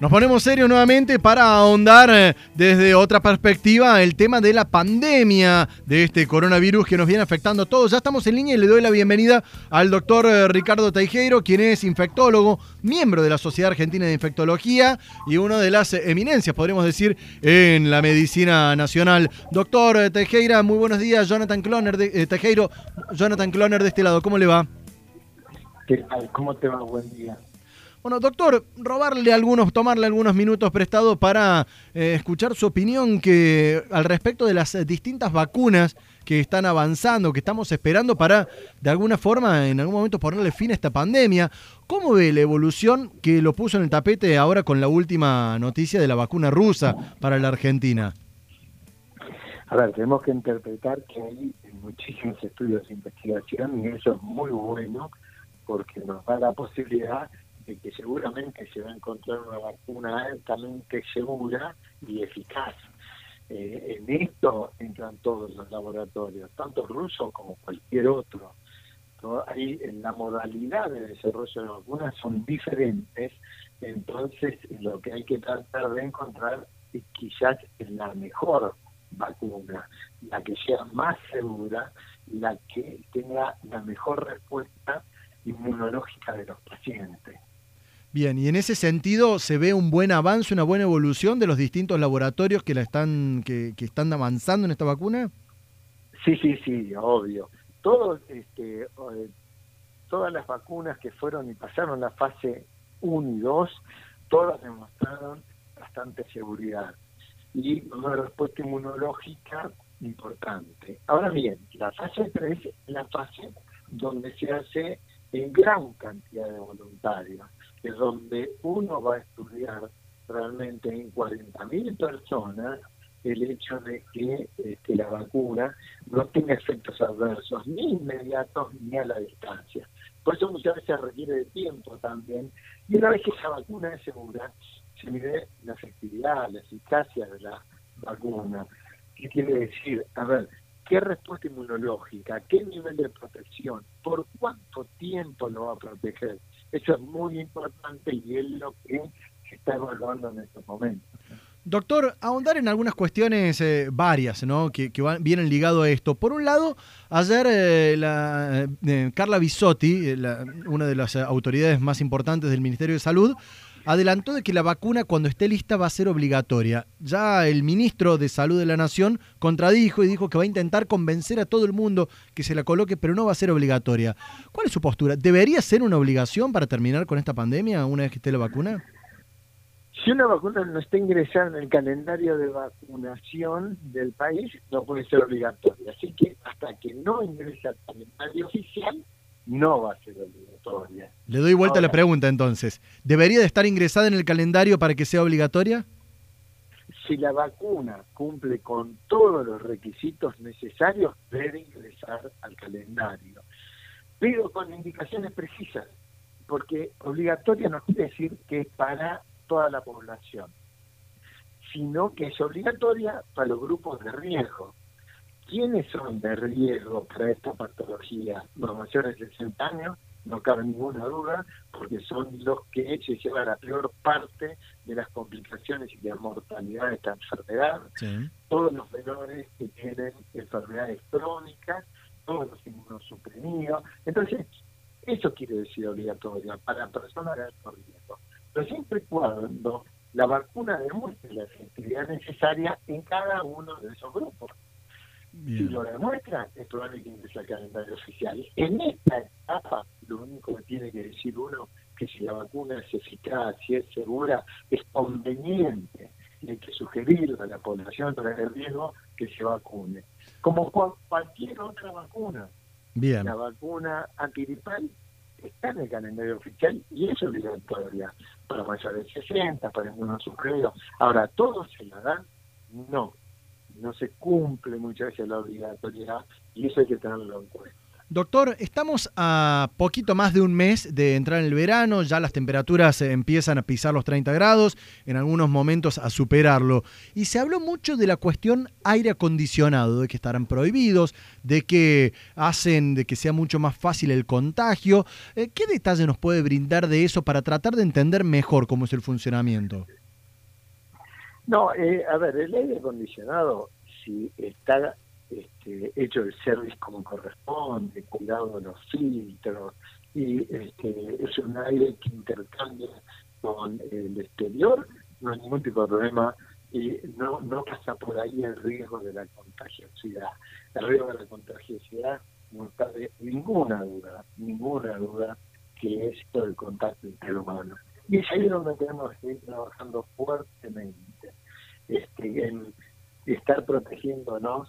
Nos ponemos serios nuevamente para ahondar eh, desde otra perspectiva el tema de la pandemia de este coronavirus que nos viene afectando a todos. Ya estamos en línea y le doy la bienvenida al doctor eh, Ricardo Teijeiro, quien es infectólogo, miembro de la Sociedad Argentina de Infectología y una de las eminencias, podríamos decir, en la medicina nacional. Doctor eh, Teijeira, muy buenos días. Jonathan Cloner de, Teijeiro, Jonathan Cloner de este lado, ¿cómo le va? ¿Qué tal? ¿Cómo te va? Buen día. Bueno, doctor, robarle algunos, tomarle algunos minutos prestados para eh, escuchar su opinión que al respecto de las distintas vacunas que están avanzando, que estamos esperando para de alguna forma en algún momento ponerle fin a esta pandemia. ¿Cómo ve la evolución que lo puso en el tapete ahora con la última noticia de la vacuna rusa para la Argentina? A ver, tenemos que interpretar que hay muchísimos estudios de investigación y eso es muy bueno porque nos da la posibilidad que seguramente se va a encontrar una vacuna altamente segura y eficaz. Eh, en esto entran todos los laboratorios, tanto rusos como cualquier otro. Ahí en la modalidad de desarrollo de vacunas son diferentes, entonces lo que hay que tratar de encontrar es quizás la mejor vacuna, la que sea más segura, la que tenga la mejor respuesta inmunológica de los pacientes. Bien, y en ese sentido se ve un buen avance, una buena evolución de los distintos laboratorios que la están que, están avanzando en esta vacuna. Sí, sí, sí, obvio. Todos, este, eh, todas las vacunas que fueron y pasaron la fase 1 y 2, todas demostraron bastante seguridad y una respuesta inmunológica importante. Ahora bien, la fase 3 es la fase donde se hace en gran cantidad de voluntarios que donde uno va a estudiar realmente en 40.000 personas el hecho de que este, la vacuna no tenga efectos adversos ni inmediatos ni a la distancia. Por eso muchas veces requiere de tiempo también. Y una vez que esa vacuna es segura, se mide la efectividad, la eficacia de la vacuna. ¿Qué quiere decir? A ver, ¿qué respuesta inmunológica? ¿Qué nivel de protección? ¿Por cuánto tiempo lo va a proteger? Eso es muy importante y es lo que se está evaluando en estos momentos. Doctor, ahondar en algunas cuestiones eh, varias ¿no? que, vienen ligado a esto. Por un lado, ayer eh, la, eh, Carla Bisotti, una de las autoridades más importantes del Ministerio de Salud, adelantó de que la vacuna cuando esté lista va a ser obligatoria. Ya el ministro de Salud de la Nación contradijo y dijo que va a intentar convencer a todo el mundo que se la coloque, pero no va a ser obligatoria. ¿Cuál es su postura? ¿Debería ser una obligación para terminar con esta pandemia una vez que esté la vacuna? Si una vacuna no está ingresada en el calendario de vacunación del país, no puede ser obligatoria. Así que hasta que no ingrese al calendario oficial, no va a ser obligatoria. Le doy vuelta a la pregunta entonces. ¿Debería de estar ingresada en el calendario para que sea obligatoria? Si la vacuna cumple con todos los requisitos necesarios, debe ingresar al calendario. Pero con indicaciones precisas, porque obligatoria no quiere decir que es para toda la población, sino que es obligatoria para los grupos de riesgo. ¿Quiénes son de riesgo para esta patología? Los mayores de 60 años, no cabe ninguna duda, porque son los que se llevan la peor parte de las complicaciones y de la mortalidad de esta enfermedad. Todos los menores que tienen enfermedades crónicas, todos los inmunosuprimidos. Entonces, eso quiere decir obligatoria para personas de alto riesgo. Pero siempre y cuando la vacuna demuestre la efectividad necesaria en cada uno de esos grupos. Si lo demuestra, es probable que ingrese al calendario oficial. En esta etapa, lo único que tiene que decir uno que si la vacuna es eficaz, si es segura, es conveniente y hay que sugerir a la población para el riesgo que se vacune. Como cualquier otra vacuna. Bien. La vacuna antiripal está en el calendario oficial y es obligatoria para mayores de 60, para algunos sujetos. Ahora, ¿todos se la dan? No no se cumple muchas veces la obligatoriedad y eso hay que tenerlo en cuenta. Doctor, estamos a poquito más de un mes de entrar en el verano, ya las temperaturas empiezan a pisar los 30 grados, en algunos momentos a superarlo. Y se habló mucho de la cuestión aire acondicionado, de que estarán prohibidos, de que hacen de que sea mucho más fácil el contagio. Eh, ¿Qué detalle nos puede brindar de eso para tratar de entender mejor cómo es el funcionamiento? No, eh, a ver, el aire acondicionado, si está este, hecho el service como corresponde, cuidado de los filtros, y este, es un aire que intercambia con el exterior, no hay ningún tipo de problema y no, pasa por ahí el riesgo de la contagiosidad. El riesgo de la contagiosidad no cabe ninguna duda, ninguna duda que es todo el contacto interhumano. Y es ahí donde tenemos que ir trabajando fuertemente, este, en estar protegiéndonos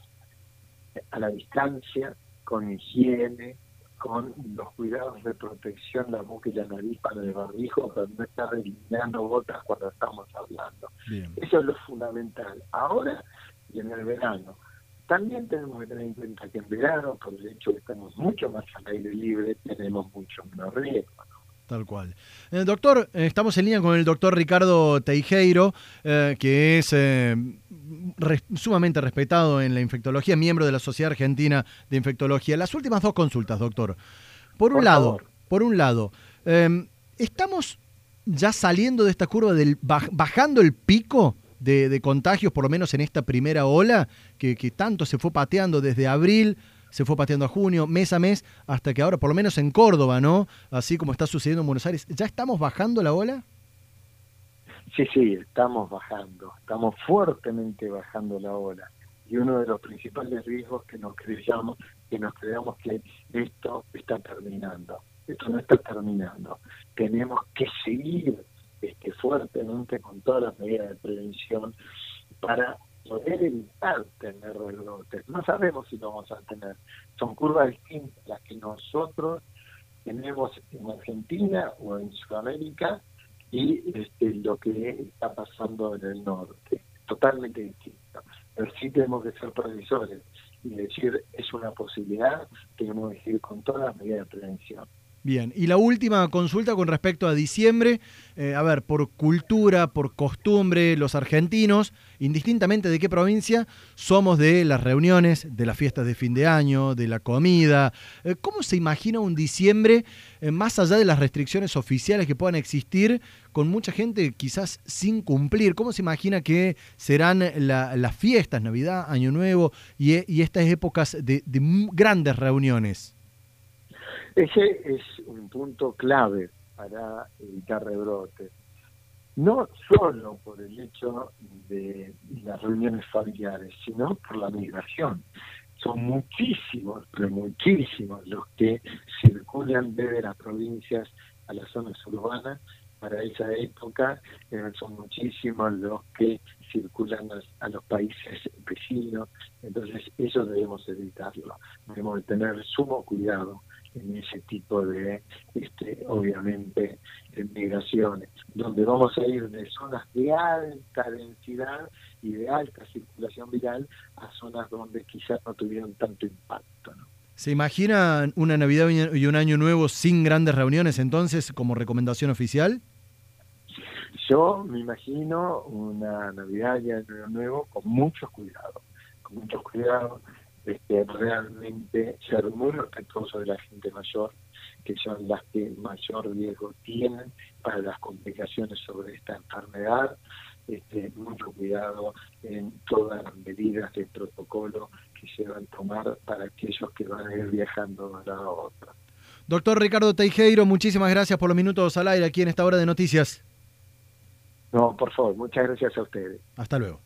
a la distancia, con higiene, con los cuidados de protección, la boca y la nariz para el barbijo, para no estar eliminando gotas cuando estamos hablando. Eso es lo fundamental. Ahora y en el verano. También tenemos que tener en cuenta que en verano, por el hecho de que estamos mucho más al aire libre, tenemos mucho menos riesgo. Tal cual. Eh, doctor, eh, estamos en línea con el doctor Ricardo Teijeiro, eh, que es sumamente respetado en la infectología, miembro de la Sociedad Argentina de Infectología. Las últimas dos consultas, doctor. Por un lado, por un lado, em, estamos ya saliendo de esta curva del bajando el pico de, contagios, por lo menos en esta primera ola, que, que tanto se fue pateando desde abril se fue pateando a junio, mes a mes, hasta que ahora, por lo menos en Córdoba, ¿no? Así como está sucediendo en Buenos Aires, ¿ya estamos bajando la ola? Sí, sí, estamos bajando, estamos fuertemente bajando la ola. Y uno de los principales riesgos que nos creamos, que nos creamos que esto está terminando. Esto no está terminando. Tenemos que seguir este, fuertemente con todas las medidas de prevención para poder evitar tener rebrotes. No sabemos si lo vamos a tener. Son curvas distintas las que nosotros tenemos en Argentina o en Sudamérica y este, lo que está pasando en el norte. Totalmente distinto. Pero sí tenemos que ser previsores y decir es una posibilidad, tenemos que ir con todas las medidas de prevención. Bien, y la última consulta con respecto a diciembre, eh, a ver, por cultura, por costumbre, los argentinos, indistintamente de qué provincia, somos de las reuniones, de las fiestas de fin de año, de la comida. Eh, ¿Cómo se imagina un diciembre, eh, más allá de las restricciones oficiales que puedan existir, con mucha gente quizás sin cumplir? ¿Cómo se imagina que serán las fiestas, Navidad, Año Nuevo y, estas épocas de grandes reuniones? Ese es un punto clave para evitar rebrotes. No solo por el hecho de las reuniones familiares, sino por la migración. Son muchísimos, pero muchísimos los que circulan desde las provincias a las zonas urbanas para esa época eh, son muchísimos los que circulan a, los países vecinos, entonces eso debemos evitarlo, debemos tener sumo cuidado en ese tipo de, este, obviamente, migraciones, donde vamos a ir de zonas de alta densidad y de alta circulación viral a zonas donde quizás no tuvieron tanto impacto. ¿Se imagina una Navidad y un Año Nuevo sin grandes reuniones entonces como recomendación oficial? Yo me imagino una Navidad y Año Nuevo con mucho cuidado, con muchos cuidados, este, realmente ser muy respetuoso de la gente mayor, que son las que mayor riesgo tienen para las complicaciones sobre esta enfermedad. Este, mucho cuidado en todas las medidas de protocolo que se van a tomar para aquellos que van a ir viajando de una lado a otro. Doctor Ricardo Teijeiro, muchísimas gracias por los minutos al aire aquí en esta hora de noticias. No, por favor, muchas gracias a ustedes. Hasta luego.